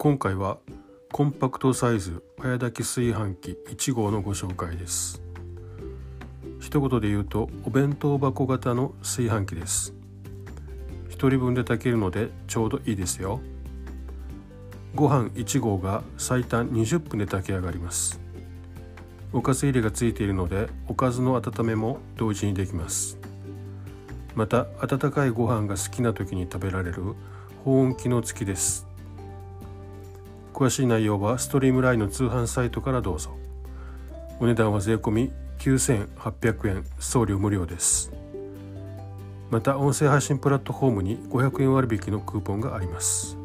今回はコンパクトサイズ早炊き炊飯器1号のご紹介です。一言で言うとお弁当箱型の炊飯器です。1人分で炊けるのでちょうどいいですよ。ご飯1合が最短20分で炊き上がります。おかず入れがついているのでおかずの温めも同時にできます。また温かいご飯が好きな時に食べられる保温機能付きです。詳しい内容はストリームラインの通販サイトからどうぞ。お値段は税込9800円。送料無料です。また音声配信プラットフォームに500円割引のクーポンがあります。